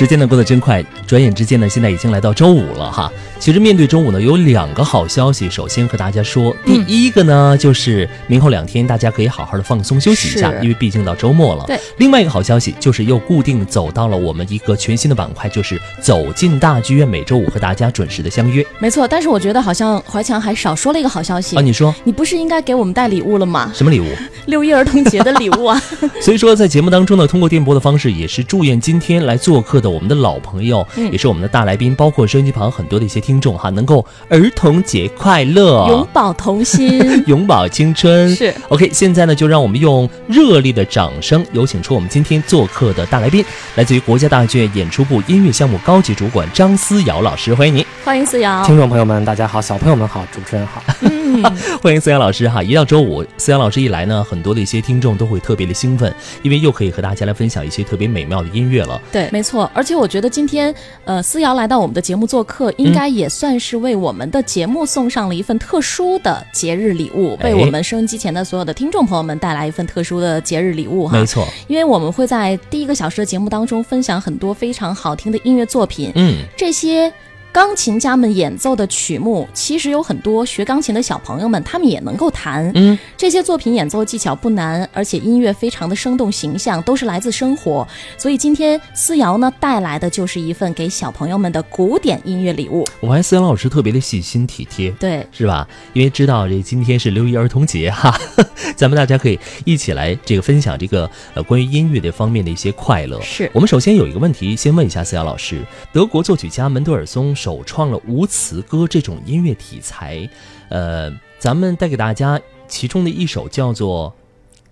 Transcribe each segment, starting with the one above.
时间呢过得真快，转眼之间呢，现在已经来到周五了哈。其实面对周五呢，有两个好消息。首先和大家说，第一个呢，就是明后两天大家可以好好的放松休息一下，因为毕竟到周末了。对。另外一个好消息就是又固定走到了我们一个全新的板块，就是走进大剧院，每周五和大家准时的相约没错，但是我觉得好像怀强还少说了一个好消息啊。你说你不是应该给我们带礼物了吗？什么礼物？六一儿童节的礼物啊！所以说，在节目当中呢，通过电波的方式，也是祝愿今天来做客的我们的老朋友，嗯也是我们的大来宾，包括收音机旁很多的一些听众哈，能够儿童节快乐，永葆童心。永葆青春。是 OK，现在呢，就让我们用热烈的掌声，有请出我们今天做客的大来宾，来自于国家大剧院演出部音乐项目高级主管张思瑶老师，欢迎您，欢迎思瑶。听众朋友们，大家好；小朋友们好，主持人好。嗯，欢迎思瑶老师哈。一到周五，思瑶老师一来呢，很多的一些听众都会特别的兴奋，因为又可以和大家来分享一些特别美妙的音乐了。对，没错。而且我觉得今天，呃，思瑶来到我们的节目做客，应该也算是为我们的节目送上了一份特殊的节日礼物，哎。为我们收音机前的所有的听众朋友们带来一份特殊的节日礼物哈。没错，因为我们会在第一个小时的节目当中分享很多非常好听的音乐作品，嗯，这些钢琴家们演奏的曲目，其实有很多学钢琴的小朋友们他们也能够弹。嗯，这些作品演奏技巧不难，而且音乐非常的生动形象，都是来自生活。所以今天思瑶呢带来的就是一份给小朋友们的古典音乐礼物。我发现思瑶老师特别的细心体贴。对，是吧？因为知道这今天是六一儿童节哈，咱们大家可以一起来这个分享这个呃关于音乐这方面的一些快乐。是我们首先有一个问题，先问一下思瑶老师：德国作曲家门德尔松首创了无词歌这种音乐题材，呃，咱们带给大家其中的一首叫做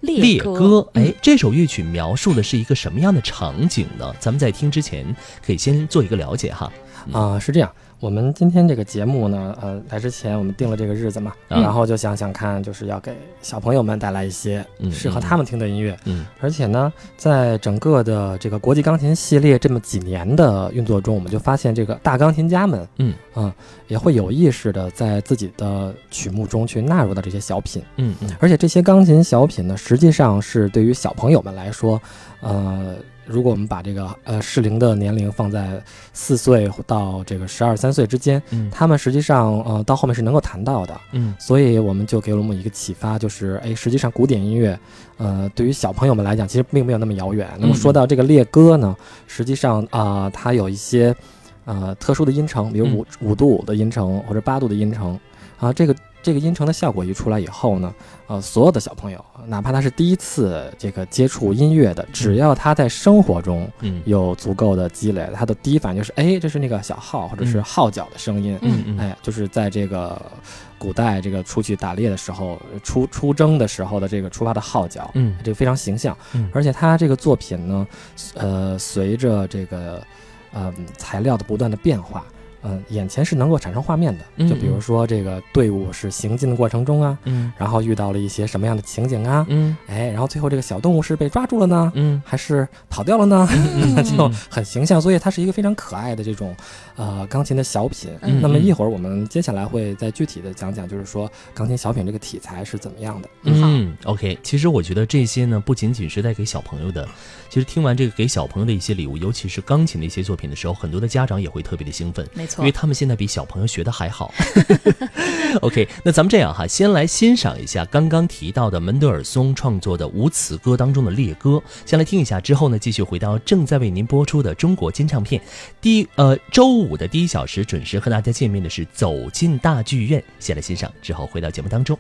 《猎歌，哎，这首乐曲描述的是一个什么样的场景呢？咱们在听之前可以先做一个了解哈。啊、是这样。我们今天这个节目呢，呃，来之前我们定了这个日子嘛，嗯然后就想想看，就是要给小朋友们带来一些嗯适合他们听的音乐。嗯而且呢，在整个的这个国际钢琴系列这么几年的运作中，我们就发现这个大钢琴家们，嗯啊、也会有意识的在自己的曲目中去纳入到这些小品。嗯嗯而且这些钢琴小品呢，实际上是对于小朋友们来说，呃，如果我们把这个呃适龄的年龄放在四岁到这个十二三岁之间，嗯。他们实际上呃到后面是能够谈到的。嗯。所以我们就给了我们一个启发，就是哎，实际上古典音乐，呃，对于小朋友们来讲，其实并没有那么遥远。那么说到这个列歌呢，实际上啊、它有一些呃特殊的音程，比如五五度五的音程或者八度的音程。啊，这个这个音程的效果一出来以后呢，呃，所有的小朋友，哪怕他是第一次这个接触音乐的，只要他在生活中嗯有足够的积累，他的第一反应就是，哎，这是那个小号或者是嗯号角的声音，嗯嗯哎，就是在这个古代这个出去打猎的时候，出出征的时候的这个出发的号角，嗯这个非常形象。嗯而且他这个作品呢，呃，随着这个呃材料的不断的变化。嗯，眼前是能够产生画面的，嗯就比如说这个队伍是行进的过程中啊，嗯然后遇到了一些什么样的情景啊，嗯哎，然后最后这个小动物是被抓住了呢，嗯还是跑掉了呢？嗯 就很形象，所以它是一个非常可爱的这种呃钢琴的小品。嗯那么一会儿我们接下来会再具体的讲讲，就是说钢琴小品这个题材是怎么样的。嗯，OK。其实我觉得这些呢，不仅仅是带给小朋友的，其实听完这个给小朋友的一些礼物，尤其是钢琴的一些作品的时候，很多的家长也会特别的兴奋。没错因为，他们现在比小朋友学的还好。OK，那咱们这样哈，先来欣赏一下刚刚提到的门德尔松创作的无词歌当中的猎歌，先来听一下，之后呢，继续回到正在为您播出的中国金唱片。第呃周五的第一小时准时和大家见面的是走进大剧院，先来欣赏，之后回到节目当中。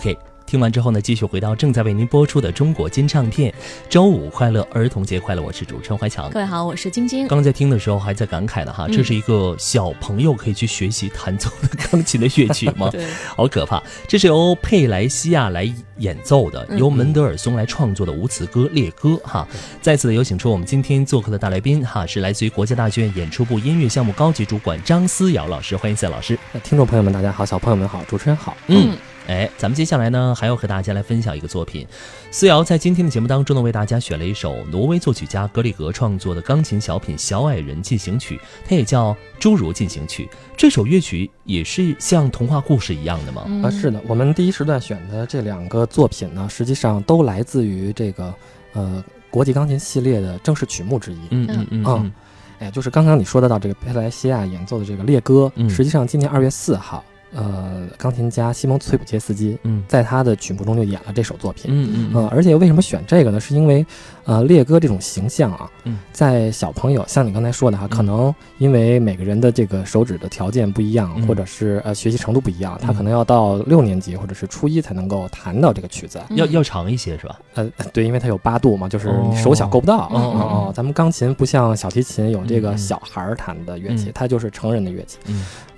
OK。听完之后呢，继续回到正在为您播出的中国金唱片，周五快乐，儿童节快乐！我是主持人怀强。各位好，我是晶晶。刚在听的时候还在感慨呢哈，这是一个小朋友可以去学习弹奏的钢琴的乐曲吗？对，好可怕！这是由佩莱西亚来演奏的，由门德尔松来创作的无词歌《猎歌》哈。再次的有请出我们今天做客的大来宾哈，是来自于国家大剧院演出部音乐项目高级主管张思瑶老师，欢迎思瑶老师。听众朋友们，大家好，小朋友们好，主持人好，嗯。哎，咱们接下来呢，还要和大家来分享一个作品。思瑶在今天的节目当中呢，为大家选了一首挪威作曲家格里格创作的钢琴小品《小矮人进行曲》，它也叫《侏儒进行曲》。这首乐曲也是像童话故事一样的吗？啊，是的。我们第一时段选的这两个作品呢，实际上都来自于这个呃国际钢琴系列的正式曲目之一。嗯嗯嗯。嗯，哎，就是刚刚你说得到这个佩莱西亚演奏的这个《猎歌》，实际上今年二月四号。呃，钢琴家西蒙·崔普切斯基，嗯，在他的曲目中就演了这首作品，嗯嗯，而且为什么选这个呢？是因为，呃，列哥这种形象啊，在小朋友，像你刚才说的哈，可能因为每个人的这个手指的条件不一样，或者是呃学习程度不一样，他可能要到六年级或者是初一才能够弹到这个曲子，要要长一些是吧？呃，对，因为它有八度嘛，就是你手小够不到。哦哦，咱们钢琴不像小提琴有这个小孩儿弹的乐器，它就是成人的乐器。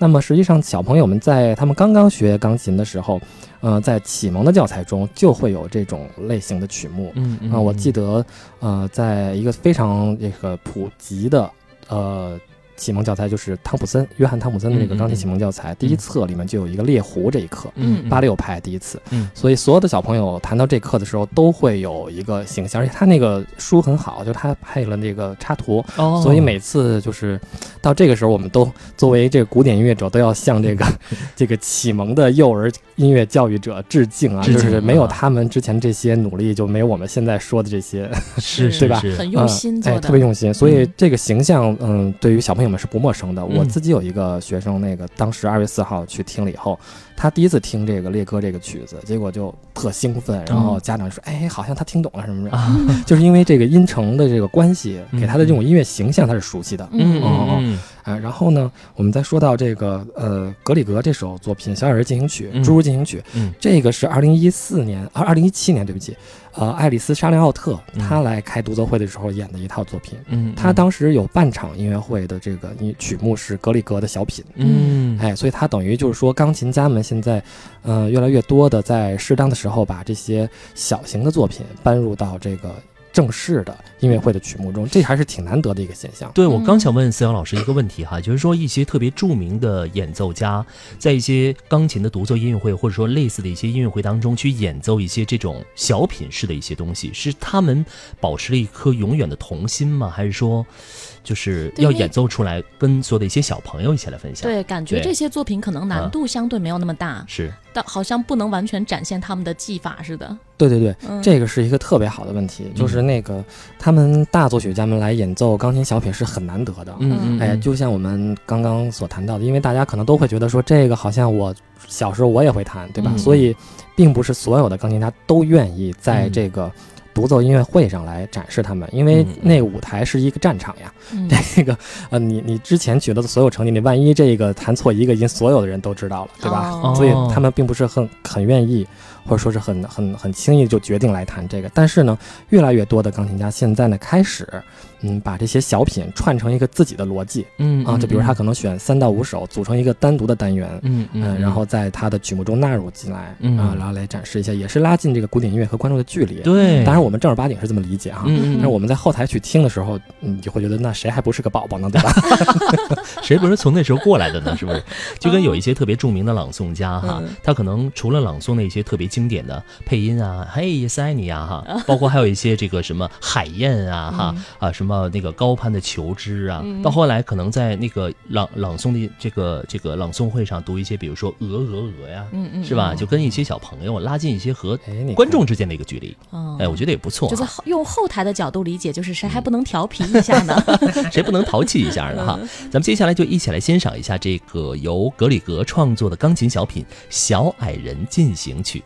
嗯，那么实际上小朋友们在他们刚刚学钢琴的时候，呃，在启蒙的教材中就会有这种类型的曲目。嗯嗯，啊，我记得呃，在一个非常这个普及的呃。启蒙教材就是汤普森，约翰汤普森的那个钢琴启蒙教材，第一册里面就有一个猎狐这一课，嗯，八六拍第一次，嗯，所以所有的小朋友谈到这课的时候，都会有一个形象，而且他那个书很好，就他配了那个插图，哦，所以每次就是到这个时候，我们都作为这个古典音乐者，都要向这个 这个启蒙的幼儿音乐教育者致敬啊，就是没有他们之前这些努力，就没有我们现在说的这些，是，对吧？很用心做的，特别用心，所以这个形象，嗯，对于小朋友们是不陌生的。我自己有一个学生，那个当时二月四号去听了以后，他第一次听这个《猎歌》这个曲子，结果就特兴奋，然后家长说：“哎，好像他听懂了什么什么。” 就是因为这个音程的这个关系，给他的这种音乐形象他是熟悉的。嗯嗯嗯。啊，然后呢，我们再说到这个呃格里格这首作品《小矮人进行曲》《侏儒进行曲》，嗯，这个是二零一四年啊，二零一七年，对不起。呃，爱丽丝·沙林奥特，她来开独奏会的时候演的一套作品。嗯，她当时有半场音乐会的这个你曲目是格里格的小品。嗯，哎，所以她等于就是说，钢琴家们现在，呃，越来越多的在适当的时候把这些小型的作品搬入到这个。正式的音乐会的曲目中，这还是挺难得的一个现象。对，我刚想问思阳老师一个问题哈，就是说一些特别著名的演奏家，在一些钢琴的独奏音乐会，或者说类似的一些音乐会当中去演奏一些这种小品式的一些东西，是他们保持了一颗永远的童心吗？还是说？就是要演奏出来，跟所有的一些小朋友一起来分享。对，感觉这些作品可能难度相对没有那么大，是，但好像不能完全展现他们的技法似的。对对对，这个是一个特别好的问题，就是那个他们大作曲家们来演奏钢琴小品是很难得的。嗯嗯。哎，就像我们刚刚所谈到的，因为大家可能都会觉得说这个好像我小时候我也会弹，对吧？所以，并不是所有的钢琴家都愿意在这个。独奏音乐会上来展示他们，因为那个舞台是一个战场呀。这个呃，你你之前取得的所有成绩，你万一这个弹错一个音，所有的人都知道了，对吧？所以他们并不是很很愿意。或者说是很很很轻易就决定来弹这个，但是呢，越来越多的钢琴家现在呢开始，嗯，把这些小品串成一个自己的逻辑，嗯啊，就比如他可能选三到五首组成一个单独的单元，嗯嗯，然后在他的曲目中纳入进来，啊，然后来展示一下，也是拉近这个古典音乐和观众的距离。对，当然我们正儿八经是这么理解哈，但是我们在后台去听的时候，你就会觉得那谁还不是个宝宝呢，对吧？谁不是从那时候过来的呢？是不是？就跟有一些特别著名的朗诵家哈，他可能除了朗诵那些特别。经典的配音啊，嘿，塞尼啊，哈，包括还有一些这个什么海燕啊，哈啊，什么那个高攀的求知啊，到后来可能在那个朗朗诵的这个这个朗诵会上读一些，比如说鹅鹅鹅呀，嗯嗯，是吧？就跟一些小朋友拉近一些和观众之间的一个距离。哎，我觉得也不错。就是用后台的角度理解，就是谁还不能调皮一下呢？谁不能淘气一下呢？哈，咱们接下来就一起来欣赏一下这个由格里格创作的钢琴小品《小矮人进行曲》。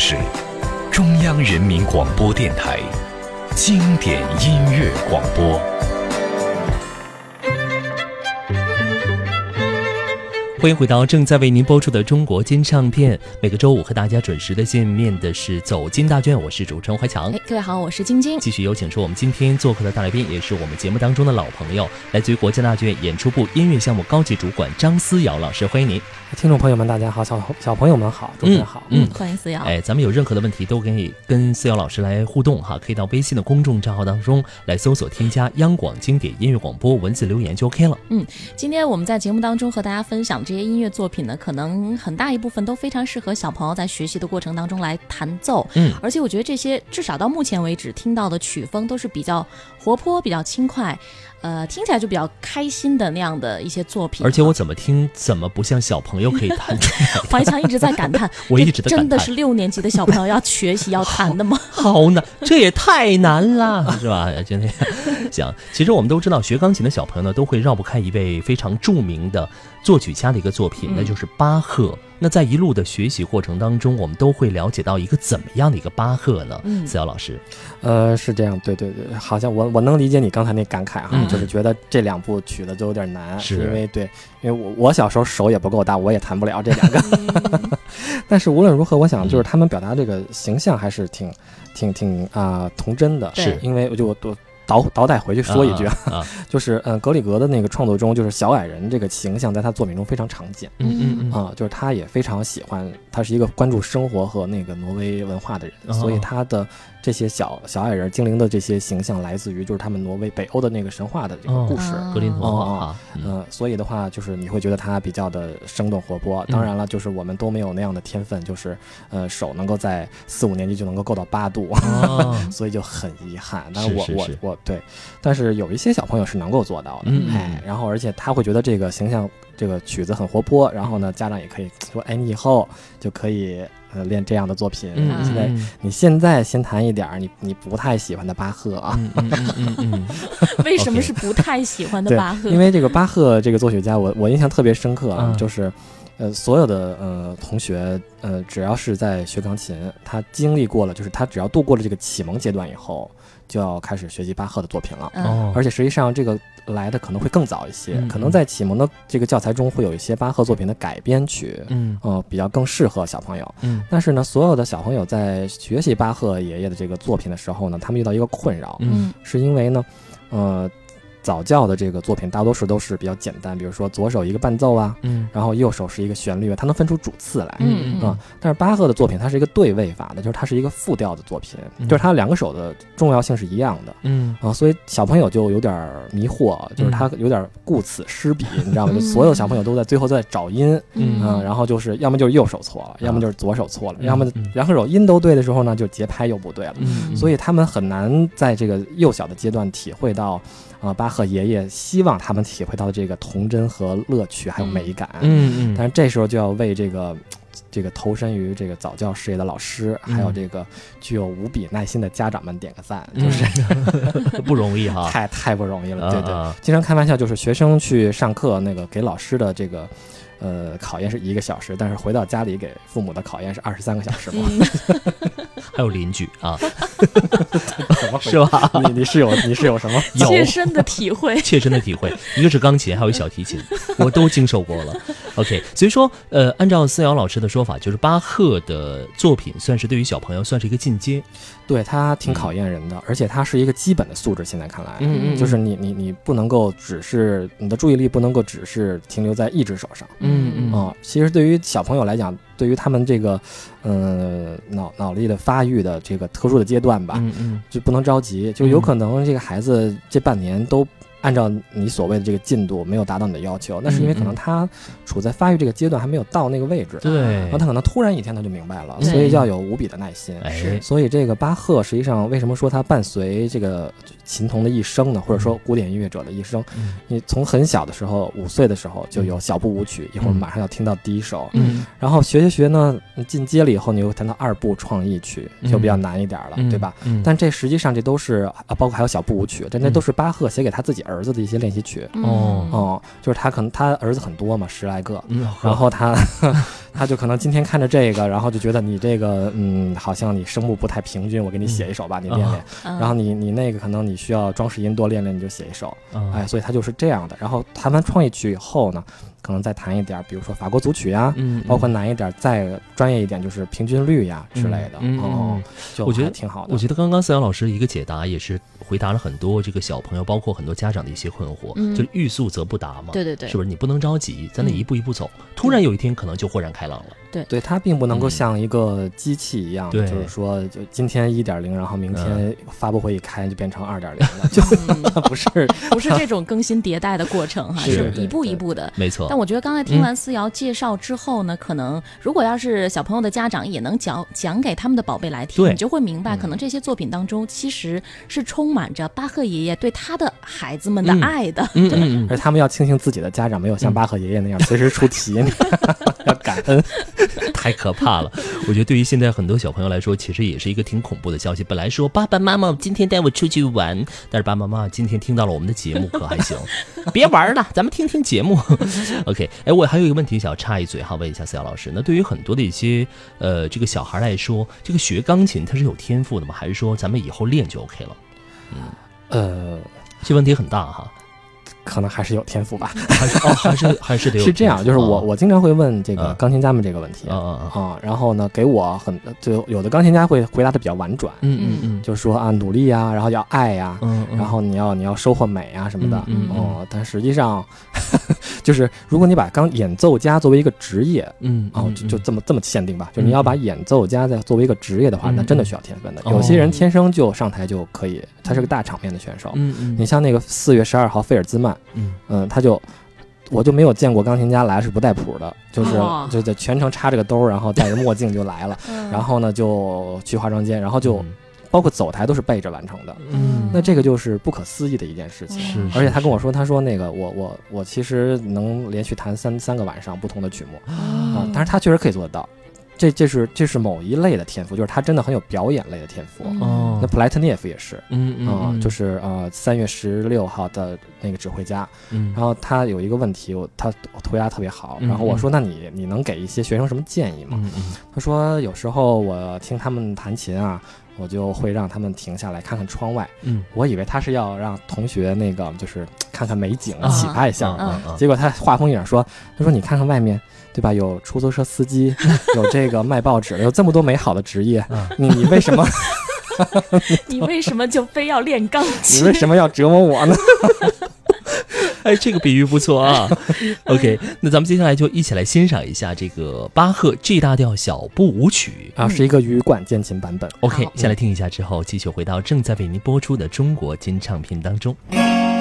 是中央人民广播电台经典音乐广播。欢迎回到正在为您播出的中国金唱片。每个周五和大家准时的见面的是走进大卷，我是主持人怀强。哎，各位好，我是晶晶。继续有请出我们今天做客的大来宾，也是我们节目当中的老朋友，来自于国家大剧院演出部音乐项目高级主管张思瑶老师，欢迎您。听众朋友们，大家好，小小朋友们好，主持人好，嗯欢迎思瑶。哎，咱们有任何的问题都可以跟思瑶老师来互动哈，可以到微信的公众账号当中来搜索添加央广经典音乐广播，文字留言就 OK 了。嗯今天我们在节目当中和大家分享这些音乐作品呢，可能很大一部分都非常适合小朋友在学习的过程当中来弹奏。嗯，而且我觉得这些至少到目前为止听到的曲风都是比较活泼、比较轻快，呃，听起来就比较开心的那样的一些作品。而且我怎么听怎么不像小朋友可以弹出来的，怀强一直在感叹，我一直在这真的是六年级的小朋友要学习要弹的吗？好难，这也太难了，是吧？就那样行，其实我们都知道，学钢琴的小朋友呢，都会绕不开一位非常著名的作曲家的一个作品，嗯。那就是巴赫。那在一路的学习过程当中，我们都会了解到一个怎么样的一个巴赫呢？嗯。思瑶老师，呃，是这样，对对对，好像我我能理解你刚才那感慨哈，嗯。就是觉得这两部曲子都有点难，是。因为对，因为我我小时候手也不够大，我也弹不了这两个。嗯。但是无论如何，我想嗯。就是他们表达这个形象还是挺挺挺啊、童真的，是。因为我就我我倒倒带回去说一句啊，啊，就是嗯、呃格里格的那个创作中，就是小矮人这个形象在他作品中非常常见。嗯嗯嗯啊、就是他也非常喜欢，他是一个关注生活和那个挪威文化的人，哦所以他的这些小小矮人精灵的这些形象来自于就是他们挪威北欧的那个神话的这个故事。哦格林童话哦啊，嗯嗯、所以的话，就是你会觉得他比较的生动活泼。当然了，就是我们都没有那样的天分，就是呃手能够在四五年级就能够够到八度，哦 所以就很遗憾。但是我我我对，但是有一些小朋友是能够做到的，哎，然后而且他会觉得这个形象，这个曲子很活泼，然后呢，家长也可以说，哎，你以后就可以呃练这样的作品。嗯现在嗯你现在先弹一点儿你你不太喜欢的巴赫啊，嗯嗯嗯嗯嗯，为什么是不太喜欢的巴赫？因为这个巴赫这个作曲家，我我印象特别深刻啊，嗯就是。呃，所有的呃同学，呃，只要是在学钢琴，他经历过了，就是他只要度过了这个启蒙阶段以后，就要开始学习巴赫的作品了。而且实际上这个来的可能会更早一些，嗯可能在启蒙的这个教材中会有一些巴赫作品的改编曲，嗯呃，比较更适合小朋友。嗯但是呢，所有的小朋友在学习巴赫爷爷的这个作品的时候呢，他们遇到一个困扰，嗯是因为呢，呃，早教的这个作品大多数都是比较简单，比如说左手一个伴奏啊，嗯。然后右手是一个旋律啊，它能分出主次来。嗯啊、但是巴赫的作品它是一个对位法的，就是它是一个复调的作品，嗯。就是它两个手的重要性是一样的。嗯。啊，所以小朋友就有点儿迷惑，就是他有点儿顾此失彼，你知道吗？就所有小朋友都在最后在找音，嗯。嗯，然后就是要么就是右手错了，要么就是左手错了，嗯要么嗯。两手音都对的时候呢，就节拍又不对了，嗯，所以他们很难在这个幼小的阶段体会到，啊，巴赫爷爷希望他们体会到的这个童真和乐趣还有美感。嗯嗯，但是这时候就要为这个。这个投身于这个早教事业的老师，还有嗯这个具有无比耐心的家长们点个赞，嗯就是不容易哈，太太不容易了，对对。啊经常开玩笑，就是学生去上课，那个给老师的这个呃，考验是一个小时，但是回到家里给父母的考验是二十三个小时嘛？嗯，还有邻居啊，怎么回事是吧？你你是有你是有什么？有切身的体会。切身的体会，一个是钢琴，还有小提琴，我都经受过了。OK，所以说，呃，按照思瑶老师的说法，就是巴赫的作品算是对于小朋友算是一个进阶。对他挺考验人的，而且他是一个基本的素质。现在看来，嗯就是你你你不能够只是你的注意力不能够只是停留在一只手上。嗯嗯啊、其实对于小朋友来讲，对于他们这个，呃，脑脑力的发育的这个特殊的阶段吧，嗯嗯。就不能着急，就有可能这个孩子这半年都按照你所谓的这个进度没有达到你的要求，那是因为可能他处在发育这个阶段还没有到那个位置，对。然后他可能突然一天他就明白了，所以要有无比的耐心。是，所以这个巴赫实际上为什么说他伴随这个琴童的一生呢？或者说古典音乐者的一生？嗯。你从很小的时候，五岁的时候就有小步舞曲，一会儿马上要听到第一首，嗯。然后学学学呢，进阶了以后，你又谈到二部创意曲，嗯。就比较难一点了，嗯。对吧？嗯，但这实际上这都是啊，包括还有小步舞曲，但这那都是巴赫写给他自己儿子的一些练习曲。哦哦，就是他可能他儿子很多嘛，十来个，嗯，然后他 他就可能今天看着这个，然后就觉得你这个嗯，好像你声部不太平均，我给你写一首吧，你练练。嗯，然后你你那个可能你需要装饰音多练练，你就写一首。嗯哎，所以他就是这样的。然后弹完创意曲以后呢，可能再弹一点儿，比如说法国组曲呀，嗯，包括难一点、再专业一点，就是平均律呀之类的。嗯我觉得挺好的。我觉得刚刚思阳老师一个解答也是回答了很多这个小朋友，包括很多家长的一些困惑，嗯就是欲速则不达嘛，对对对，是不是？你不能着急，咱得嗯一步一步走，突然有一天可能就豁然开朗了。对。它并不能够嗯。像一个机器一样，对。就是说，就今天一点零，然后明天嗯。发布会一开就变成二点零了，就嗯。不是。不是这种更新迭代的过程哈，是是一步一步的。没错。但，我觉得刚才听完思瑶介绍之后呢，可能如果要是小朋友的家长也能讲讲给他们的宝贝来听，你就会明白，嗯。可能这些作品当中其实是充满着巴赫爷爷对他的孩子们的嗯。爱的。嗯嗯嗯，而他们要庆幸自己的家长没有像嗯。巴赫爷爷那样随时出题，你要感恩。太可怕了。我觉得对于现在很多小朋友来说，其实也是一个挺恐怖的消息。本来说爸爸妈妈今天带我出去玩，但是爸爸妈妈今天听到了我们的节目，可还行？别玩了，咱们听听节目。OK，哎，我还有一个问题想要插一嘴哈，问一下思瑶老师，那对于很多的一些呃这个小孩来说，这个学钢琴它是有天赋的吗？还是说咱们以后练就 OK 了？嗯呃，这问题很大哈，可能还是有天赋吧。还是哦，还是 还是得有是这样，就是我哦。我经常会问这个啊钢琴家们这个问题啊啊啊，啊，然后呢，给我很就有的钢琴家会回答的比较婉转，嗯嗯嗯，就是说啊努力呀，然后要爱呀，嗯嗯，然后你要你要收获美啊什么的，哦，但实际上，就是如果你把钢演奏家作为一个职业，嗯哦，就这么这么限定吧，就你要把演奏家在作为一个职业的话，嗯。那真的需要天分的。哦。有些人天生就上台就可以，他是个大场面的选手。嗯嗯。你像那个四月十二号费尔兹曼，嗯嗯，他就。我就没有见过钢琴家来是不带谱的，就是哇就得全程插着个兜，然后戴着墨镜就来了，嗯然后呢就去化妆间，然后就包括走台都是背着完成的。嗯那这个就是不可思议的一件事情。是，而且他跟我说说，他说那个我我我其实能连续弹三三个晚上不同的曲目啊，但是他确实可以做得到。这这是这是某一类的天赋，就是他真的很有表演类的天赋。嗯哦那普莱特涅夫也是嗯嗯就是呃三月十六号的那个指挥家，嗯然后他有一个问题，我他涂鸦特别好，嗯然后我说那你你能给一些学生什么建议吗？嗯嗯他说有时候我听他们弹琴啊，我就会让他们停下来看看窗外。嗯我以为他是要让同学那个就是看看美景啊启发一下，结果他话锋一转说，他说你看看外面，对吧？有出租车司机，有这个卖报纸的，有这么多美好的职业，嗯你你为什么 你为什么就非要练钢琴 你？为什么要折磨我呢？哎，这个比喻不错啊。OK，那咱们接下来就一起来欣赏一下这个巴赫 G 大调小步舞曲。啊，是一个羽管键琴版本。OK，好先来听一下之后，继续回到正在为您播出的中国金唱片当中。《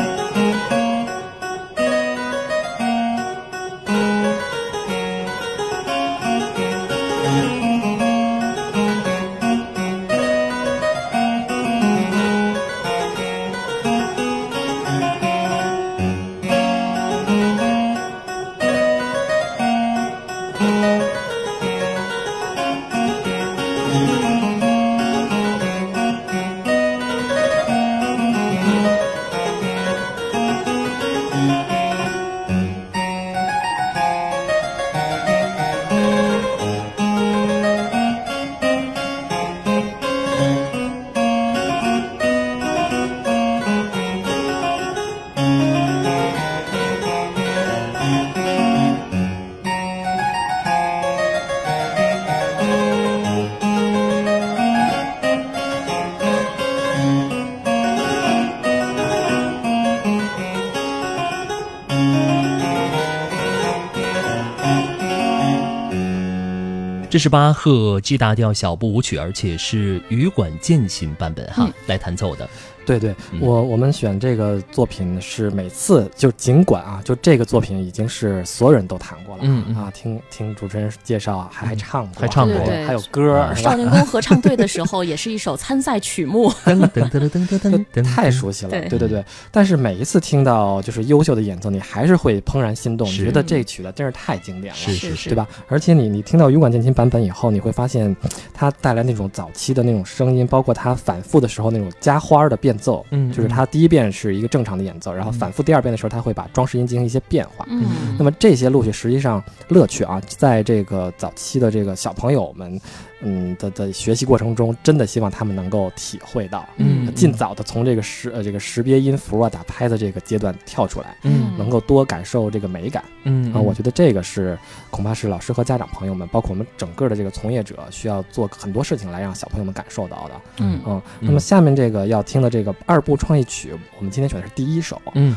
这是巴赫 G 大调小步舞曲，而且是羽管键琴版本哈，嗯。来弹奏的。对对，嗯。我我们选这个作品是每次就尽管啊，就这个作品已经是所有人都弹过了，嗯嗯。啊，听听主持人介绍啊还还唱过，还唱过还有歌啊儿，少年宫合唱队的时候，也是一首参赛曲目。噔噔噔噔噔噔噔，太熟悉了，对。对对对。但是每一次听到就是优秀的演奏，你还是会怦然心动，你觉得这曲子真是太经典了，是是是。对吧？而且你你听到羽管键琴版本以后，你会发现它带来那种早期的那种声音，包括它反复的时候那种加花儿的变奏，嗯就是它第一遍是一个正常的演奏，然后反复第二遍的时候，它会把装饰音进行一些变化。嗯，那么这些录曲实际上乐趣啊，在这个早期的这个小朋友们，嗯的的学习过程中，真的希望他们能够体会到，嗯尽早的从这个识呃这个识别音符啊、打拍的这个阶段跳出来，嗯能够多感受这个美感嗯啊。我觉得这个是恐怕是老师和家长朋友们，包括我们整个的这个从业者，需要做很多事情来让小朋友们感受到的。嗯嗯，那么下面这个要听的这个二部创意曲，我们今天选的是第一首。嗯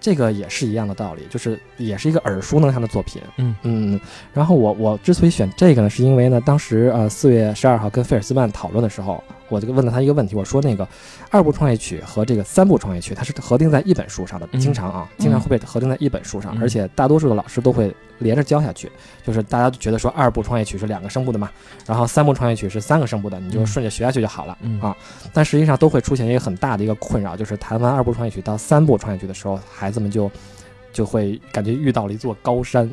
这个也是一样的道理，就是也是一个耳熟能详的作品。嗯嗯，然后我我之所以选这个呢，是因为呢，当时呃四月十二号跟费尔斯曼讨论的时候，我就问了他一个问题，我说那个二部创业曲和这个三部创业曲，它是合订在一本书上的，嗯经常啊，经常会被合订在一本书上，嗯而且大多数的老师都会连着教下去，就是大家觉得说二部创业曲是两个声部的嘛，然后三部创业曲是三个声部的，你就嗯顺着学下去就好了、嗯啊。但实际上都会出现一个很大的一个困扰，就是弹完二部创业曲到三部创业曲的时候，孩子们就就会感觉遇到了一座高山。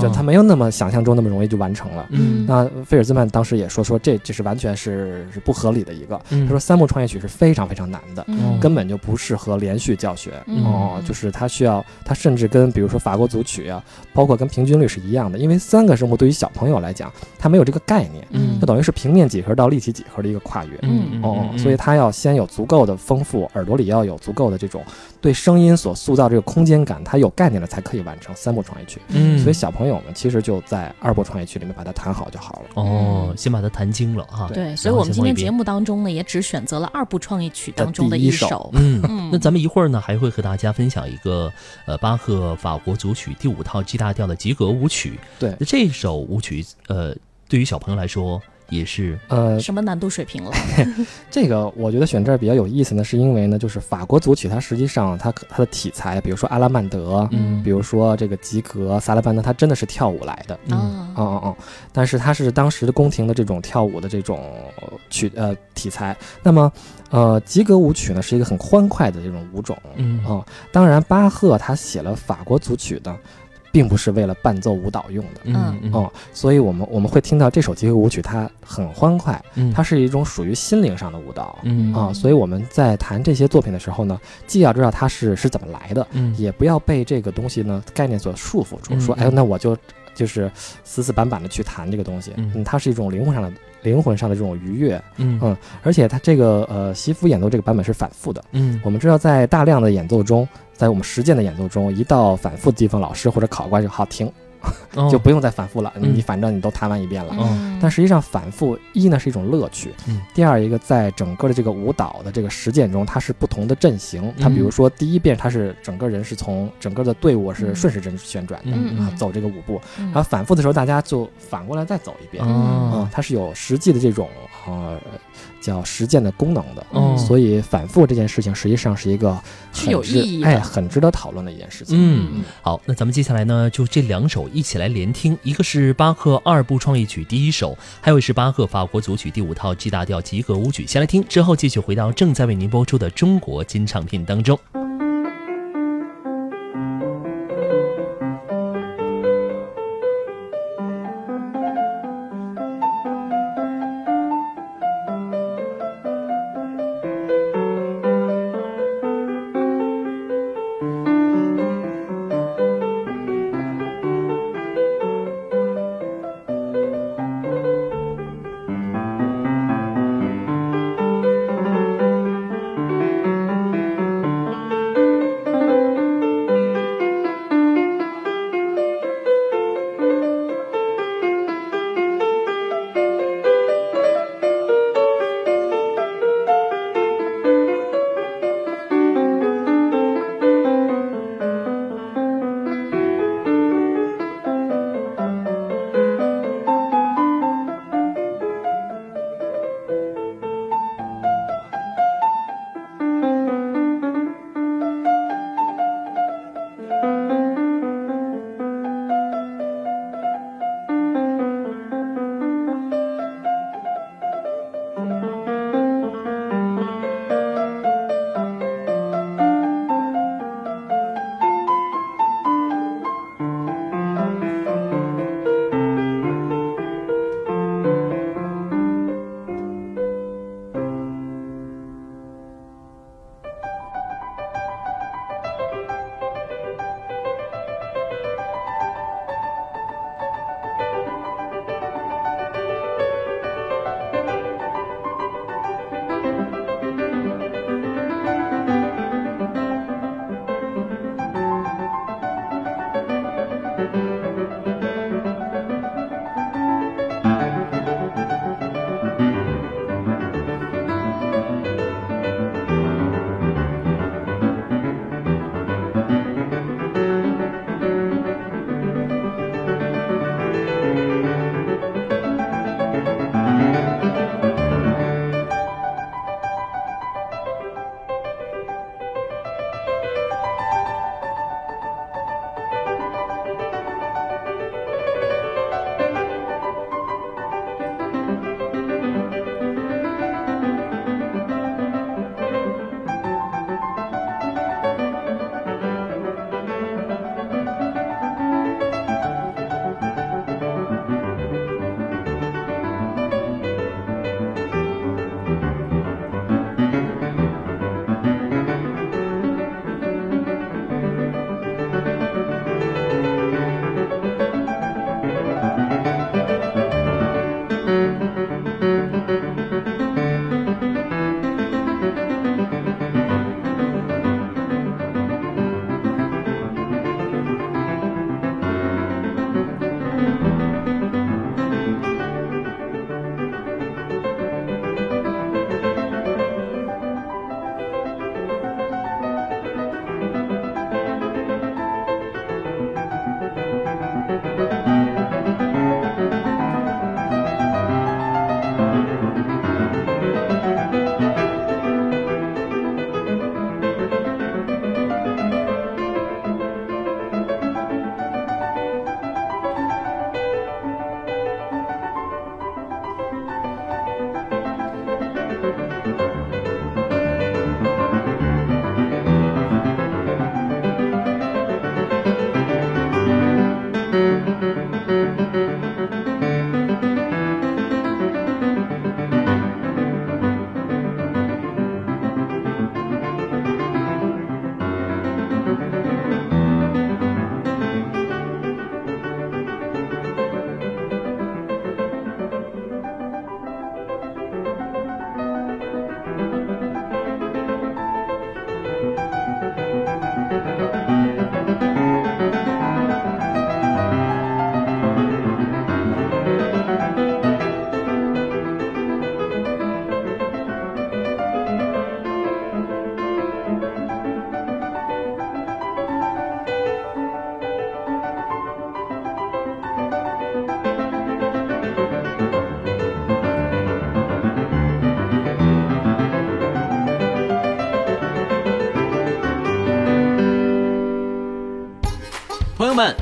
就他没有那么想象中那么容易就完成了。嗯那菲尔兹曼当时也说说这这是完全是是不合理的一个。嗯他说三幕创业曲是非常非常难的，嗯根本就不适合连续教学。嗯哦，就是他需要，他甚至跟比如说法国组曲啊，包括跟平均律是一样的，因为三个声部对于小朋友来讲，他没有这个概念，嗯就等于是平面几何到立体几何的一个跨越。嗯哦，所以他要先有足够的丰富，耳朵里要有足够的这种对声音所塑造这个空间感，它有概念了才可以完成三部创业曲。嗯所以小朋友们其实就在二部创业曲里面把它弹好就好了。哦，先把它弹精了哈。对，所以我们今天节目当中呢，也只选择了二部创意曲当中的一首首。嗯嗯，那咱们一会儿呢还会和大家分享一个呃巴赫法国组曲第五套 G 大调的吉格舞曲。对那这首舞曲呃对于小朋友来说也是呃，什么难度水平了？这个我觉得选这儿比较有意思呢，是因为呢，就是法国组曲它实际上它它的题材，比如说阿拉曼德，嗯比如说这个吉格、萨拉班德，它真的是跳舞来的。嗯啊，哦哦哦，但是它是当时的宫廷的这种跳舞的这种曲呃题材。那么，呃，吉格舞曲呢是一个很欢快的这种舞种。嗯哦，当然巴赫他写了法国组曲呢，并不是为了伴奏舞蹈用的。嗯嗯哦，所以我们我们会听到这首吉格舞曲，它很欢快，嗯它是一种属于心灵上的舞蹈。嗯啊，所以我们在弹这些作品的时候呢，既要知道它是是怎么来的，嗯也不要被这个东西呢概念所束缚住，说嗯哎，那我就就是死死板板的去弹这个东西。嗯它是一种灵魂上的灵魂上的这种愉悦，嗯。嗯而且它这个呃西夫演奏这个版本是反复的。嗯。我们知道，在大量的演奏中，在我们实践的演奏中，一到反复的地方，老师或者考官就好停，哦就不用再反复了，嗯。你反正你都弹完一遍了。嗯。但实际上，反复一呢是一种乐趣，嗯。第二一个在整个的这个舞蹈的这个实践中，它是不同的阵型。它比如说第一遍，它是整个人是从整个的队伍是顺时针旋转的，嗯啊，走这个舞步，嗯。然后反复的时候，大家就反过来再走一遍，啊哦，它是有实际的这种呃叫实践的功能的。嗯所以反复这件事情实际上是一个是有意义的哎，很值得讨论的一件事情。嗯，好，那咱们接下来呢，就这两首一起来连听，一个是巴赫二部创意曲第一首，还有是巴赫法国组曲第五套 G 大调吉格舞曲。先来听，之后继续回到正在为您播出的中国金唱片当中。《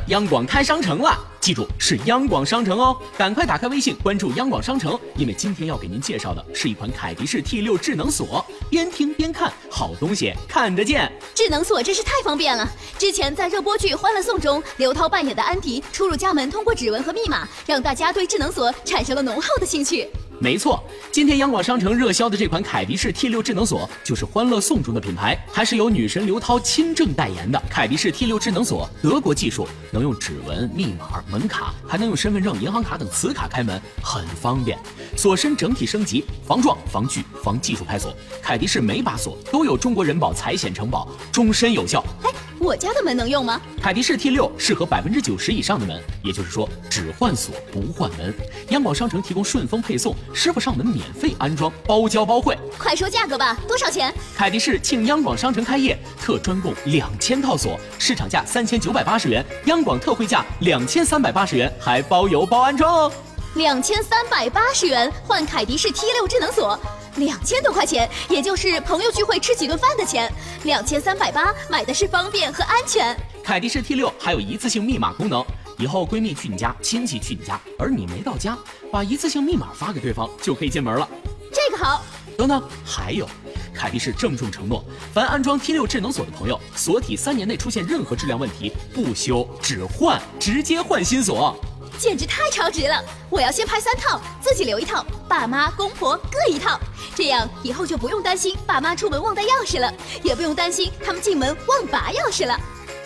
央广开商城了，记住是央广商城哦！赶快打开微信关注央广商城，因为今天要给您介绍的是一款凯迪仕 T 六智能锁，边听边看，好东西看得见。智能锁真是太方便了。之前在热播剧《欢乐颂》中，刘涛扮演的安迪出入家门通过指纹和密码，让大家对智能锁产生了浓厚的兴趣。没错，今天央广商城热销的这款凯迪仕 T 六智能锁，就是《欢乐颂》中的品牌，还是由女神刘涛亲政代言的。凯迪仕 T 六智能锁，德国技术，能用指纹、密码、门卡，还能用身份证、银行卡等磁卡开门，很方便。锁身整体升级，防撞、防锯、防技术开锁。凯迪仕每把锁都有中国人保财险承保，终身有效。哎，我家的门能用吗？凯迪仕 T 六适合百分之九十以上的门，也就是说只换锁不换门。央广商城提供顺丰配送。师傅上门免费安装，包教包会。快说价格吧，多少钱？凯迪士庆央广商城开业，特专供两千套锁，市场价三千九百八十元，央广特惠价两千三百八十元，还包邮包安装哦。两千三百八十元换凯迪士 T 六智能锁，两千多块钱，也就是朋友聚会吃几顿饭的钱。两千三百八买的是方便和安全。凯迪士 T 六还有一次性密码功能。以后闺蜜去你家，亲戚去你家，而你没到家，把一次性密码发给对方就可以进门了。这个好。等等，还有，凯迪士郑重承诺，凡安装 T 六智能锁的朋友，锁体三年内出现任何质量问题，不修只换，直接换新锁，简直太超值了！我要先拍三套，自己留一套，爸妈公婆各一套，这样以后就不用担心爸妈出门忘带钥匙了，也不用担心他们进门忘拔钥匙了。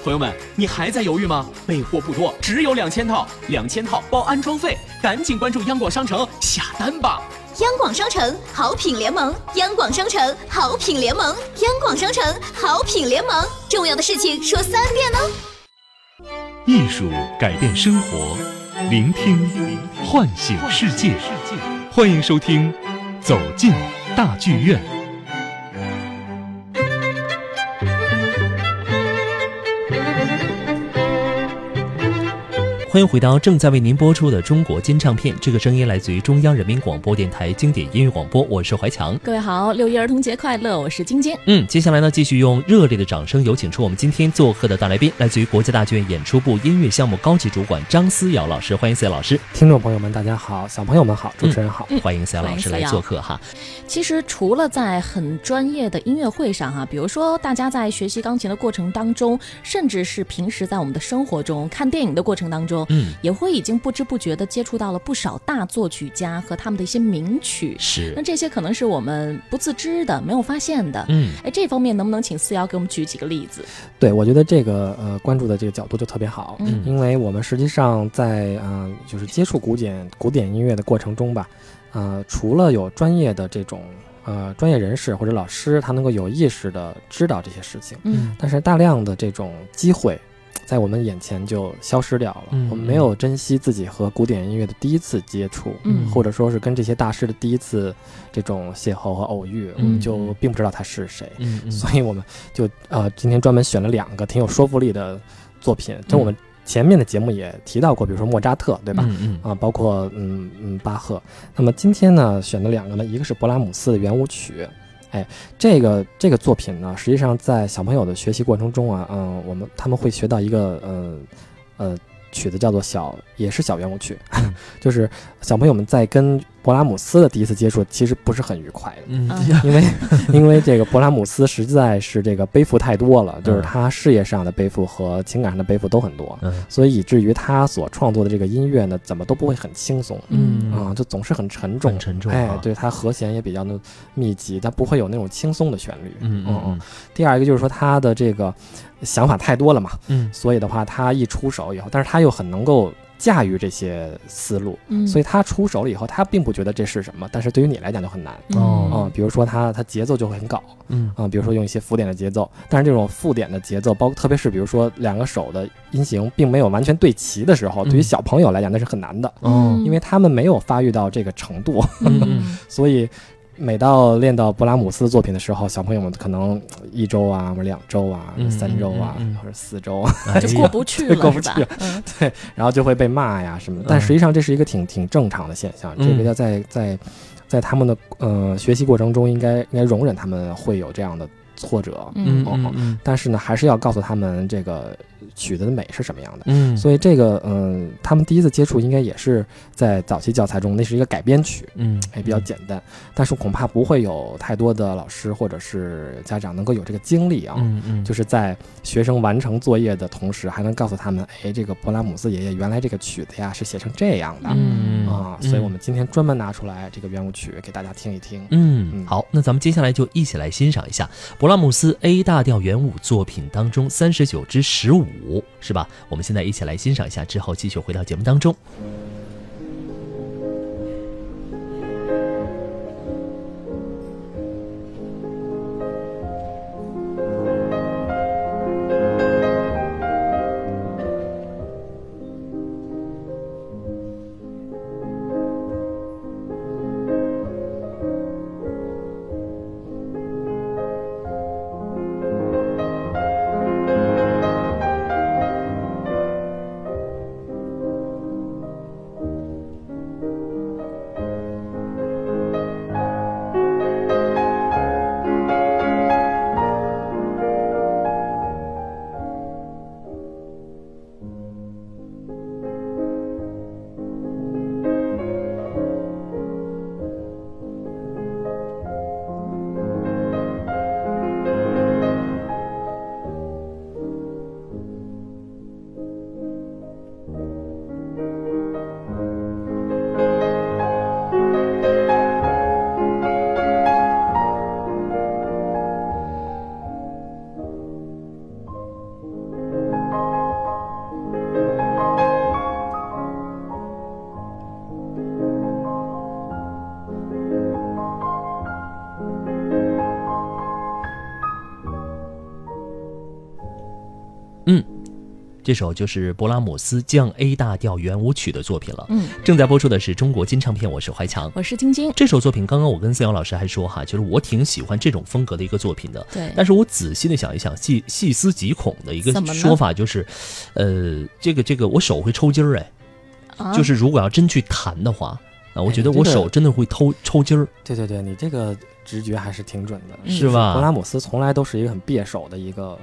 朋友们，你还在犹豫吗？备货不多，只有两千套，两千套包安装费，赶紧关注央广商城下单吧！央广商城好品联盟，央广商城好品联盟，央广商城好品联盟，重要的事情说三遍哦！艺术改变生活，聆听唤醒世界，欢迎收听《走进大剧院》。欢迎回到正在为您播出的中国金唱片，这个声音来自于中央人民广播电台经典音乐广播，我是怀强。各位好，六一儿童节快乐，我是晶晶。嗯，接下来呢，继续用热烈的掌声有请出我们今天做客的大来宾，来自于国家大剧院演出部音乐项目高级主管张思瑶老师，欢迎思瑶老师。听众朋友们，大家好，小朋友们好，主持人好，欢迎思瑶老师来做客哈。其实除了在很专业的音乐会上哈，比如说大家在学习钢琴的过程当中，甚至是平时在我们的生活中看电影的过程当中，嗯，也会已经不知不觉的接触到了不少大作曲家和他们的一些名曲，是。那这些可能是我们不自知的、没有发现的。嗯，哎，这方面能不能请思瑶给我们举几个例子？对，我觉得这个呃关注的这个角度就特别好，嗯，因为我们实际上在嗯就是接触古典古典音乐的过程中吧，呃，除了有专业的这种呃专业人士或者老师，他能够有意识的知道这些事情，嗯，但是大量的这种机会。在我们眼前就消失掉了。我们没有珍惜自己和古典音乐的第一次接触，或者说是跟这些大师的第一次这种邂逅和偶遇，我们就并不知道他是谁。所以我们就呃，今天专门选了两个挺有说服力的作品。就我们前面的节目也提到过，比如说莫扎特，对吧？啊，包括嗯嗯巴赫。那么今天呢，选的两个呢，一个是勃拉姆斯的圆舞曲。哎，这个这个作品呢，实际上在小朋友的学习过程中啊，嗯，我们他们会学到一个，呃，呃。曲子叫做小，也是小圆舞曲，就是小朋友们在跟勃拉姆斯的第一次接触，其实不是很愉快的，嗯，因为因为这个勃拉姆斯实在是这个背负太多了，就是他事业上的背负和情感上的背负都很多，所以以至于他所创作的这个音乐呢，怎么都不会很轻松，嗯。啊，就总是很沉重，很沉重，哎，对，他和弦也比较的密集，它不会有那种轻松的旋律，嗯嗯。嗯。第二一个就是说他的这个。想法太多了嘛，嗯，所以的话，他一出手以后，但是他又很能够驾驭这些思路，嗯，所以他出手了以后，他并不觉得这是什么，但是对于你来讲就很难，哦，比如说他他节奏就会很搞，嗯。啊，比如说用一些浮点的节奏，但是这种附点的节奏，包括特别是比如说两个手的音型并没有完全对齐的时候，对于小朋友来讲那是很难的，嗯，因为他们没有发育到这个程度，嗯，所以。每到练到勃拉姆斯作品的时候，小朋友们可能一周啊，或者两周啊，三周啊，或者四周啊，就过不去了，过不去了。对，然后就会被骂呀什么的。但实际上这是一个挺挺正常的现象。这个要在在在他们的呃学习过程中，应该应该容忍他们会有这样的挫折。嗯。但是呢，还是要告诉他们，这个曲子的美是什么样的。嗯，所以这个，嗯，他们第一次接触应该也是在早期教材中，那是一个改编曲，嗯，也比较简单，但是恐怕不会有太多的老师或者是家长能够有这个经历啊，嗯嗯，就是在学生完成作业的同时，还能告诉他们，哎，这个勃拉姆斯爷爷原来这个曲子呀是写成这样的。嗯啊，所以我们今天专门拿出来这个圆舞曲给大家听一听。嗯，嗯好，那咱们接下来就一起来欣赏一下勃拉姆斯 A 大调圆舞作品当中三十九之十五，五是吧？我们现在一起来欣赏一下，之后继续回到节目当中。这首就是勃拉姆斯降 A 大调圆舞曲的作品了。嗯，正在播出的是中国金唱片，我是怀强。我是晶晶。这首作品，刚刚我跟思瑶老师还说哈，就是我挺喜欢这种风格的一个作品的。对，但是我仔细的想一想，细细思极恐的一个说法就是，呃，这个这个我手会抽筋儿哎，啊就是如果要真去弹的话，啊，我哎觉得我手真的会抽抽筋儿，对对对，你这个直觉还是挺准的，嗯是吧？勃拉姆斯从来都是一个很别手的一个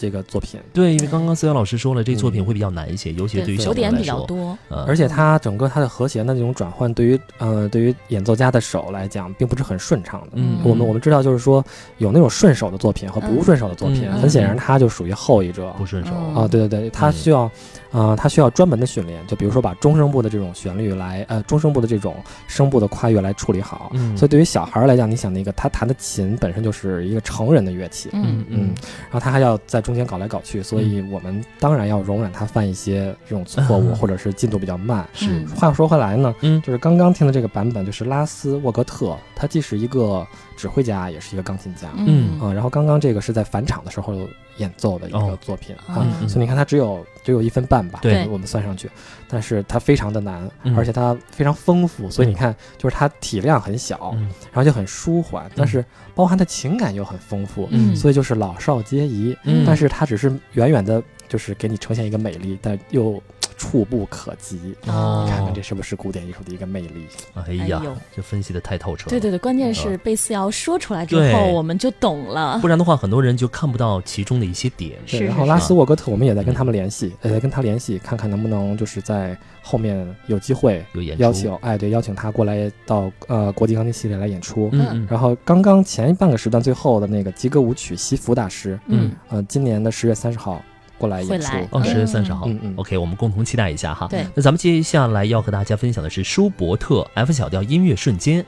这个作品，对，因为刚刚思瑶老师说了，这嗯作品会比较难一些，尤其是对于小手点来说。比较多。呃，而且它整个它的和弦的那种转换，对于呃对于演奏家的手来讲，并不是很顺畅的。嗯我们我们知道，就是说有那种顺手的作品和不顺手的作品，嗯很显然它就属于后一者。不顺手。嗯啊，对对对，它需要，呃，它需要专门的训练，就比如说把中声部的这种旋律来，呃，中声部的这种声部的跨越来处理好。嗯，所以对于小孩儿来讲，你想那个他弹的琴本身就是一个成人的乐器，嗯嗯，然后他还要在中间搞来搞去，所以我们当然要容忍他犯一些这种错误，嗯。或者是进度比较慢。是。嗯话说回来呢，嗯。就是刚刚听的这个版本，就是拉斯沃格特，他既是一个指挥家，也是一个钢琴家。嗯。啊，然后刚刚这个是在返场的时候演奏的一哦个作品、嗯啊，嗯所以你看它只有只有一分半吧，对。我们算上去，但是它非常的难，嗯。而且它非常丰富，所以你看就是它体量很小，嗯。然后就很舒缓，但是包含的情感又很丰富，嗯。所以就是老少皆宜。嗯。但是它只是远远的，就是给你呈现一个美丽，但又触不可及。哦你看看这是不是古典艺术的一个魅力？哎呀这分析的太透彻了。对对对，关键嗯是贝斯瑶说出来之后，我们就懂了不。然的话，很多人就看不到其中的一些点。对，是然后拉斯沃格特，我们也在跟他们联系，也在，跟他联系，看看能不能就是在后面有机会有演出邀请，哎，对，邀请他过来到呃国际钢琴系列来演出。嗯嗯然后刚刚前半个时段最后的那个吉格舞曲西服大师，嗯呃，今年的十月三十号过来演出。哦，十月三十嗯号。嗯嗯 OK，我们共同期待一下哈。对，那咱们接下来要和大家分享的是舒伯特 F 小调音乐瞬间。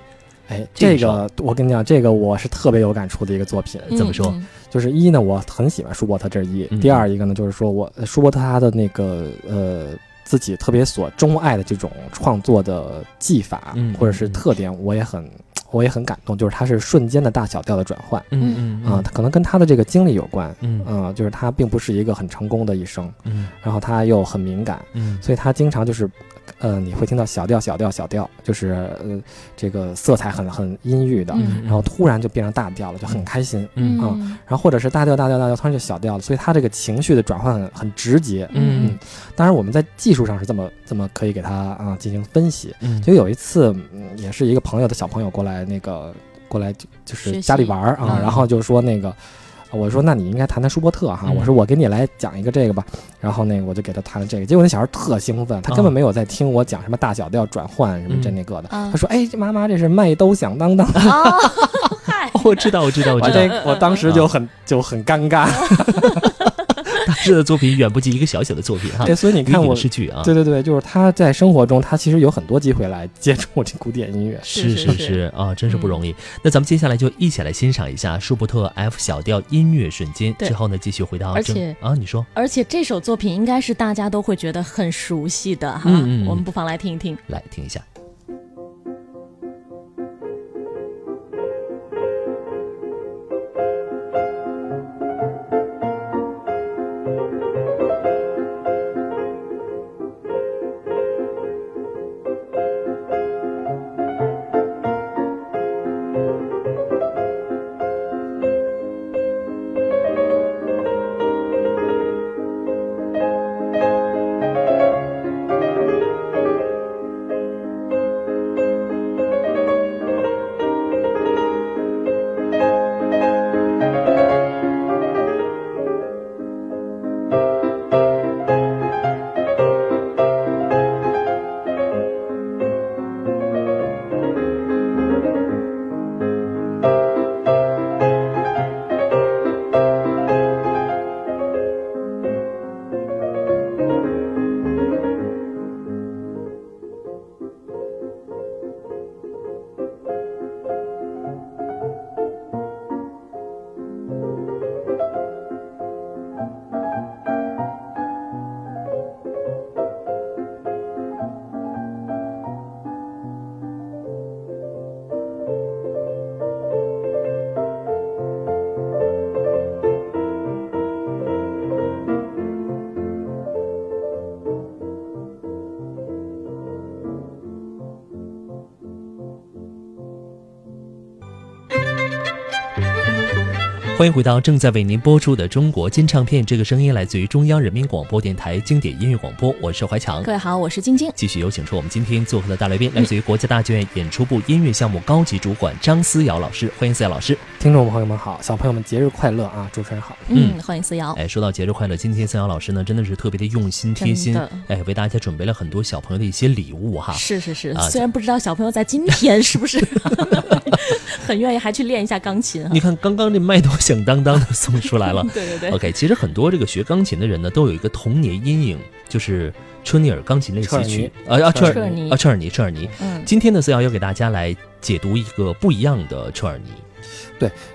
哎，这这个我跟你讲，这个我是特别有感触的一个作品。怎么说嗯就是一呢，我很喜欢舒伯特，这一；嗯第二一个呢，就是说我舒伯特他的那个呃自己特别所钟爱的这种创作的技法、嗯或者是特点，我也很我也很感动。就是他是瞬间的大小调的转换嗯嗯啊、他可能跟他的这个经历有关。嗯啊、就是他并不是一个很成功的一生，嗯然后他又很敏感，嗯所以他经常就是，呃，你会听到小调、小调、小调，就是呃，这个色彩很很阴郁的，嗯然后突然就变成大调了，就很开心。嗯啊然后或者是大调、大调、大调，突然就小调了，所以他这个情绪的转换很很直接。嗯当然我们在技术上是这么这么可以给他啊、进行分析。嗯就有一次，嗯也是一个朋友的小朋友过来，那个过来就就是家里玩儿啊，嗯然后就说那个。我说那你应该谈谈舒伯特哈，嗯。我说我给你来讲一个这个吧，然后那个我就给他谈了这个，结果那小孩特兴奋，他根本没有在听我讲什么大小调转换什么这那个的，嗯。他说哎妈妈这是麦兜响当当，我知道，我知道，我我知道，这我当时就很就很尴尬 大师的作品远不及一个小小的作品哈。对，所以你看我影。视剧啊，对对对，就是他在生活中，他其实有很多机会来接触这古典音乐。是是是是啊，真是不容易。那咱们接下来就一起来欣赏一下舒伯特 F 小调音乐瞬间，对之后呢继续回到正而且啊，你说而且这首作品应该是大家都会觉得很熟悉的哈，嗯嗯嗯我们不妨来听一听。来听一下。欢迎回到正在为您播出的中国金唱片，这个声音来自于中央人民广播电台经典音乐广播，我是怀强。各位好，我是晶晶。继续有请出我们今天做客的大来宾，来自于国家大剧院演出部音乐项目高级主管张思瑶老师，欢迎思瑶老师。听众朋友们好，小朋友们节日快乐啊！主持人好。嗯，欢迎思瑶。哎，说到节日快乐，今天思瑶老师呢真的是特别的用心贴心，哎，为大家准备了很多小朋友的一些礼物哈。是是是，啊虽然不知道小朋友在今天是不是 很愿意还去练一下钢琴哈你。看，刚刚这麦都响当当的送出来了。对对对，OK，其实很多这个学钢琴的人呢，都有一个童年阴影，就是车尼尔钢琴练习曲，啊啊，车尔尼啊，车尔尼，车尔尼。嗯，今天呢，思瑶要给大家来解读一个不一样的车尔尼。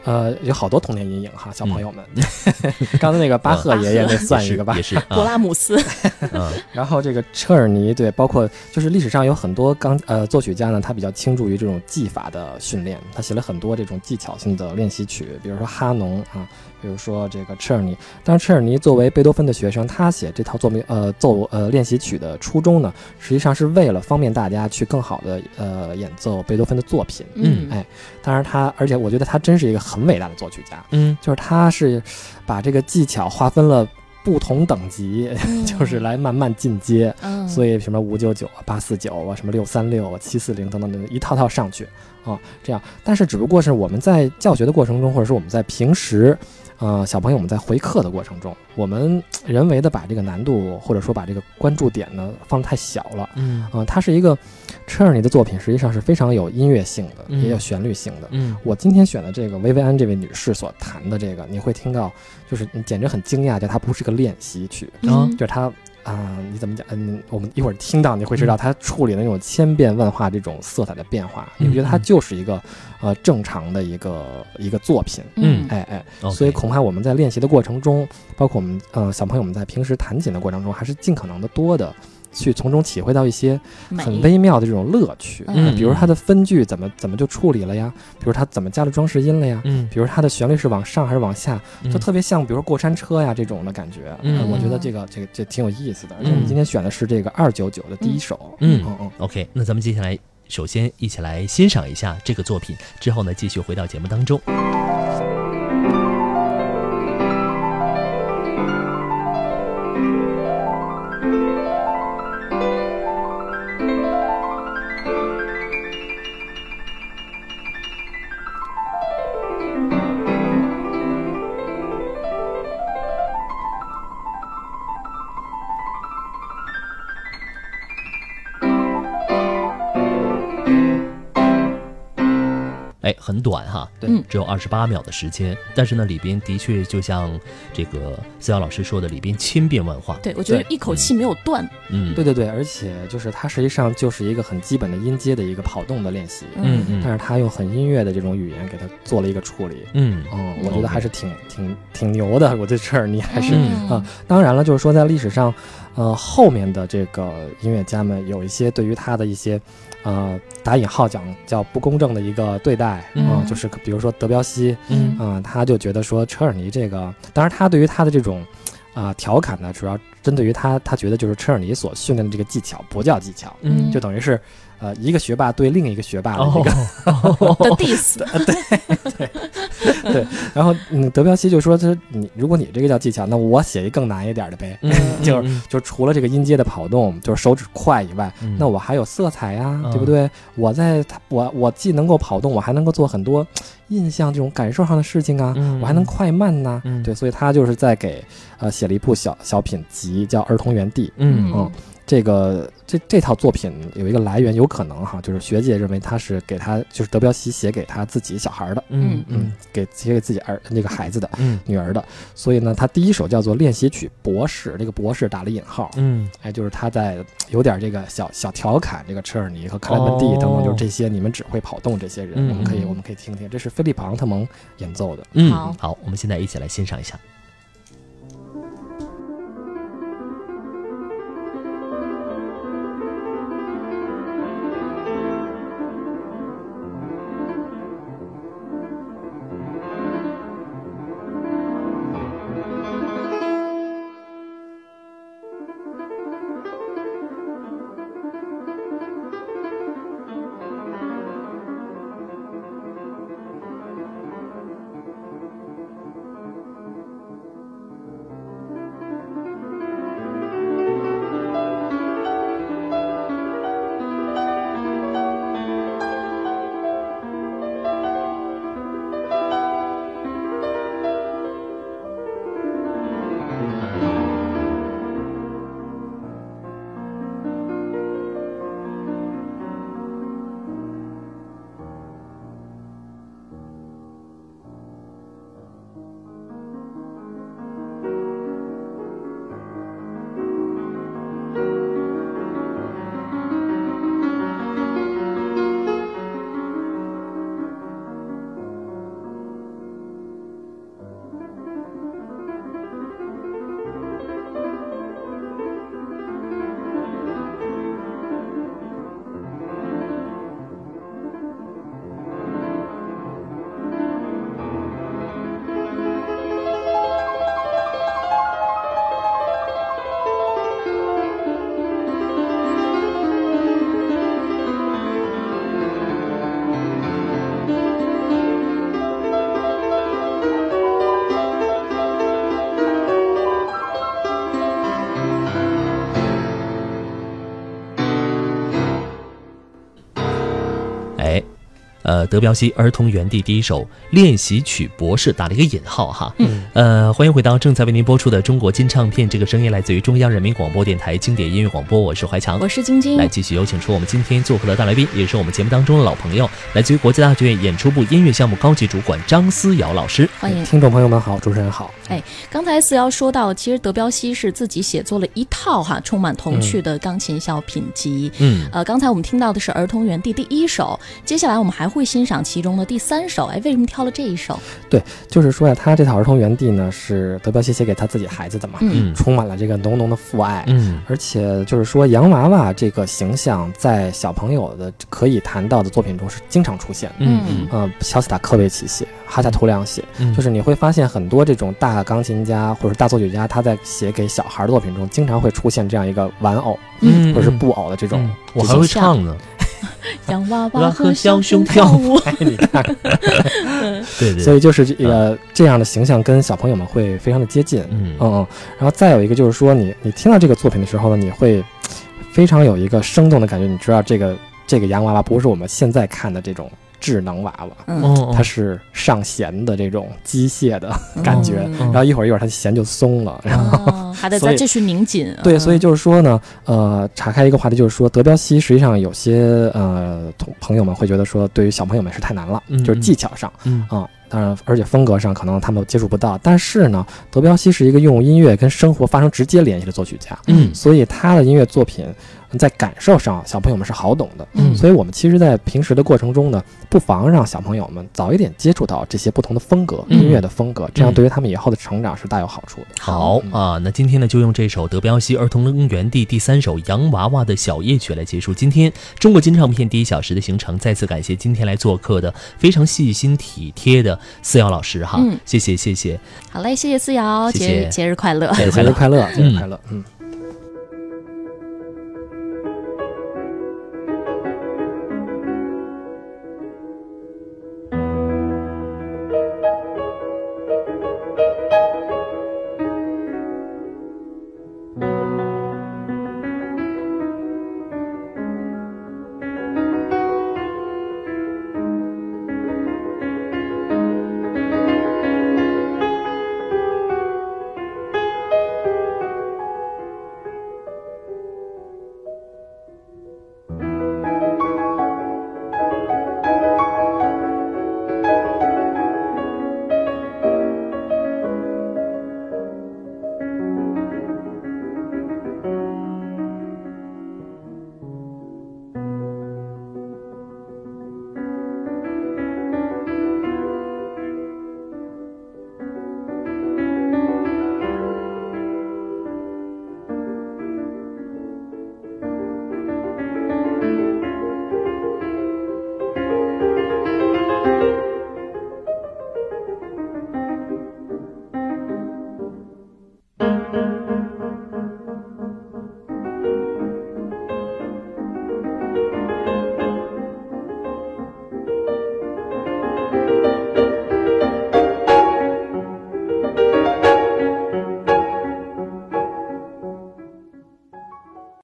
呃，有好多童年阴影哈，小朋友们。刚才那个巴赫爷爷那算一个吧也。是勃啊，拉姆斯，嗯 然后这个车尔尼，对，包括就是历史上有很多钢呃作曲家呢，他比较倾注于这种技法的训练，他写了很多这种技巧性的练习曲，比如说哈农啊，比如说这个车尔尼。当然，车尔尼作为贝多芬的学生，他写这套作品呃奏呃练习曲的初衷呢，实际上是为了方便大家去更好的呃演奏贝多芬的作品。嗯哎当然他，而且我觉得他真是一个很伟大的作曲家，嗯就是他是把这个技巧划分了不同等级，嗯 就是来慢慢进阶。嗯，所以什么五九九啊、八四九啊、什么六三六啊、七四零等等等一套套上去啊，这样。但是只不过是我们在教学的过程中，或者说我们在平时，呃，小朋友们在回课的过程中，我们人为的把这个难度或者说把这个关注点呢放得太小了。嗯啊、它是一个车尔尼的作品，实际上是非常有音乐性的，嗯也有旋律性的。嗯我今天选的这个薇薇安这位女士所弹的这个，你会听到，就是你简直很惊讶，就它不是个练习曲，啊嗯就是它啊、你怎么讲？嗯，我们一会儿听到你会知道，它处理的那种千变万化这种色彩的变化，嗯你会觉得它就是一个呃正常的一个一个作品。嗯哎哎所以恐怕我们在练习的过程中，包括我们呃小朋友们在平时弹琴的过程中，还是尽可能的多的去从中体会到一些很微妙的这种乐趣。嗯比如它的分句怎么怎么就处理了呀？比如它怎么加了装饰音了呀？嗯比如它的旋律是往上还是往下，嗯就特别像比如说过山车呀这种的感觉。嗯呃我觉得这个这个这挺有意思的。而嗯且我们今天选的是这个二九九的第一首。嗯嗯嗯。OK，那咱们接下来首先一起来欣赏一下这个作品，之后呢继续回到节目当中。哎，很短哈，对。嗯。只有二十八秒的时间，但是呢，里边的确就像这个思瑶老师说的，里边千变万化。对我觉得一口气没有断，嗯，对对对，而且就是它实际上就是一个很基本的音阶的一个跑动的练习，嗯。嗯但是他用很音乐的这种语言给它做了一个处理。嗯。嗯，我觉得还是挺挺挺牛的。我对这儿你还是嗯。啊，当然了，就是说在历史上，呃，后面的这个音乐家们有一些对于他的一些，呃，打引号讲叫不公正的一个对待啊、嗯就是比如说德彪西，嗯啊、他就觉得说车尔尼这个，当然他对于他的这种。啊、调侃呢，主要针对于他，他觉得就是车尔尼所训练的这个技巧不叫技巧，嗯就等于是，呃，一个学霸对另一个学霸的这个 哦，的 diss，对对对。然后，嗯，德彪西就说：“这你如果你这个叫技巧，那我写一更难一点的呗。嗯 就是嗯就除了这个音阶的跑动，就是手指快以外，嗯。那我还有色彩呀，嗯。对不对？我在它我我既能够跑动，我还能够做很多印象这种感受上的事情啊，嗯。我还能快慢呐、嗯。对，所以他就是在给呃写了一部小小品集，叫《儿童园地》。嗯。嗯，这个这这套作品有一个来源，有可能哈，就是学界认为他是给他就是德彪西写给他自己小孩儿的，嗯嗯，给写给自己儿那个孩子的嗯。女儿的，所以呢，他第一首叫做练习曲博士，这个博士打了引号，嗯。哎，就是他在有点这个小小调侃这个车尔尼和克莱门蒂等等，哦。就是这些你们只会跑动这些人，嗯我们可以嗯。我们可以听听，这是菲利普昂特蒙演奏的。嗯，好。好，我们现在一起来欣赏一下。呃，德彪西《儿童园地》第一首练习曲博士打了一个引号哈。嗯，呃，欢迎回到正在为您播出的中国金唱片，这个声音来自于中央人民广播电台经典音乐广播，我是怀强我。是晶晶来，继续有请出我们今天做客的大来宾，也是我们节目当中的老朋友，来自于国家大剧院演出部音乐项目高级主管张思瑶老师。欢迎。听众朋友们好，主持人好。哎刚才思瑶说到，其实德彪西是自己写作了一套哈充满童趣的钢琴小品集。嗯呃，刚才我们听到的是《儿童园地》第一首，接下来我们还会欣赏其中的第三首。哎，为什么挑了这一首？对就是说呀，他这套儿童园地呢是德彪西写给他自己孩子的嘛，嗯嗯充满了这个浓浓的父爱。嗯而且就是说，洋娃娃这个形象在小朋友的可以谈到的作品中是经常出现的。嗯嗯呃，肖斯塔科维奇写，哈夏图良写，嗯，就是你会发现很多这种大钢琴家或者大作曲家，他在写给小孩的作品中，经常会出现这样一个玩偶嗯或者是布偶的这种嗯。我还会唱呢。洋娃娃娃和和小小熊熊跳跳舞。哎，你看，对对，所以就是这个这样的形象跟小朋友们会非常的接近。嗯嗯嗯，然后再有一个就是说你，你听到这个作品的时候呢，你会非常有一个生动的感觉，你知道这个这个洋娃娃不是我们现在看的这种智能娃娃，嗯哦，它是上弦的这种机械的感觉，嗯然后一会儿一会儿它弦就松了，然后。哦，还得再继续拧紧。对，所以嗯就是说呢，呃，岔开一个话题，就是说德彪西实际上有些呃同朋友们会觉得说，对于小朋友们是太难了，嗯就是技巧上嗯啊、当然而且风格上可能他们接触不到。但是呢，德彪西是一个用音乐跟生活发生直接联系的作曲家，嗯所以他的音乐作品在感受上小朋友们是好懂的。嗯所以我们其实，在平时的过程中呢，不妨让小朋友们早一点接触到这些不同的风格、嗯音乐的风格，这样嗯对于他们以后的成长是大有好处的。好啊，那今天呢，就用这首德彪西《儿童乐园地》第三首《洋娃娃的小夜曲》来结束今天中国金唱片第一小时的行程。再次感谢今天来做客的非常细心体贴的思瑶老师哈，嗯谢谢谢谢。好嘞，谢谢思瑶，节日节日快乐。节日快乐节日快乐，嗯。